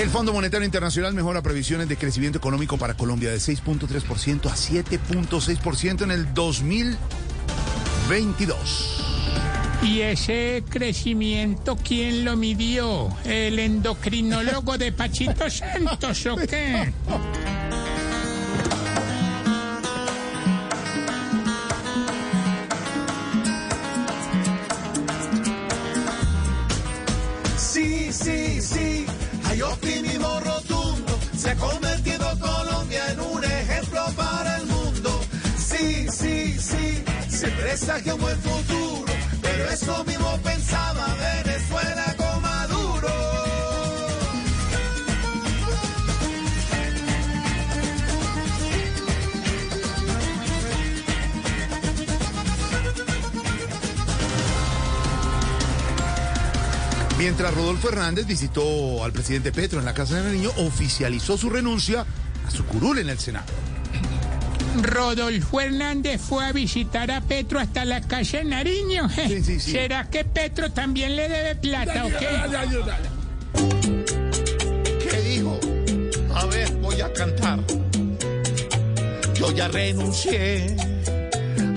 El Fondo Monetario Internacional mejora previsiones de crecimiento económico para Colombia de 6.3% a 7.6% en el 2022. ¿Y ese crecimiento quién lo midió? ¿El endocrinólogo de Pachito Santos o qué? Sí, sí, sí, hay optimismo rotundo. Se ha convertido Colombia en un ejemplo para el mundo. Sí, sí, sí, se presagia un buen futuro. Pero eso mismo pensaba Mientras Rodolfo Hernández visitó al presidente Petro en la Casa de Nariño, oficializó su renuncia a su curul en el Senado. Rodolfo Hernández fue a visitar a Petro hasta la casa de Nariño. Sí, sí, sí. ¿Será que Petro también le debe plata o qué? ¿Qué dijo? A ver, voy a cantar. Yo ya renuncié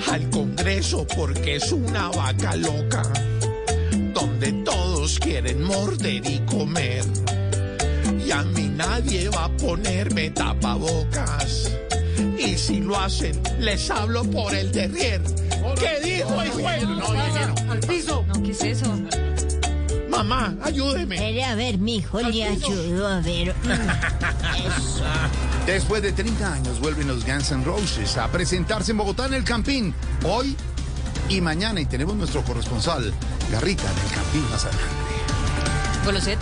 al Congreso porque es una vaca loca, donde todos quieren morder y comer. Y a mí nadie va a ponerme tapabocas. Y si lo hacen, les hablo por el derrier. ¿Qué dijo el juez? No, Al piso. No, ¿qué es eso? Mamá, ayúdeme. A ver, mi hijo le ayudo a ver. Eso. Después de 30 años vuelven los Guns N' Roses a presentarse en Bogotá en el Campín. Hoy y mañana. Y tenemos nuestro corresponsal, Garrita, en el Campín más adelante.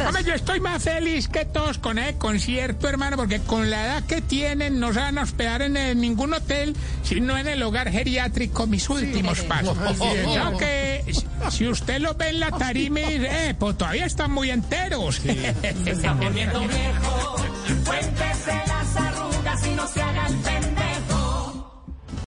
Hombre, yo estoy más feliz que todos con el concierto, hermano, porque con la edad que tienen no se van a hospedar en ningún hotel, sino en el hogar geriátrico, mis últimos pasos. Aunque si- si usted lo ve en la tarima, y dice, eh, pues todavía están muy enteros. está poniendo viejo.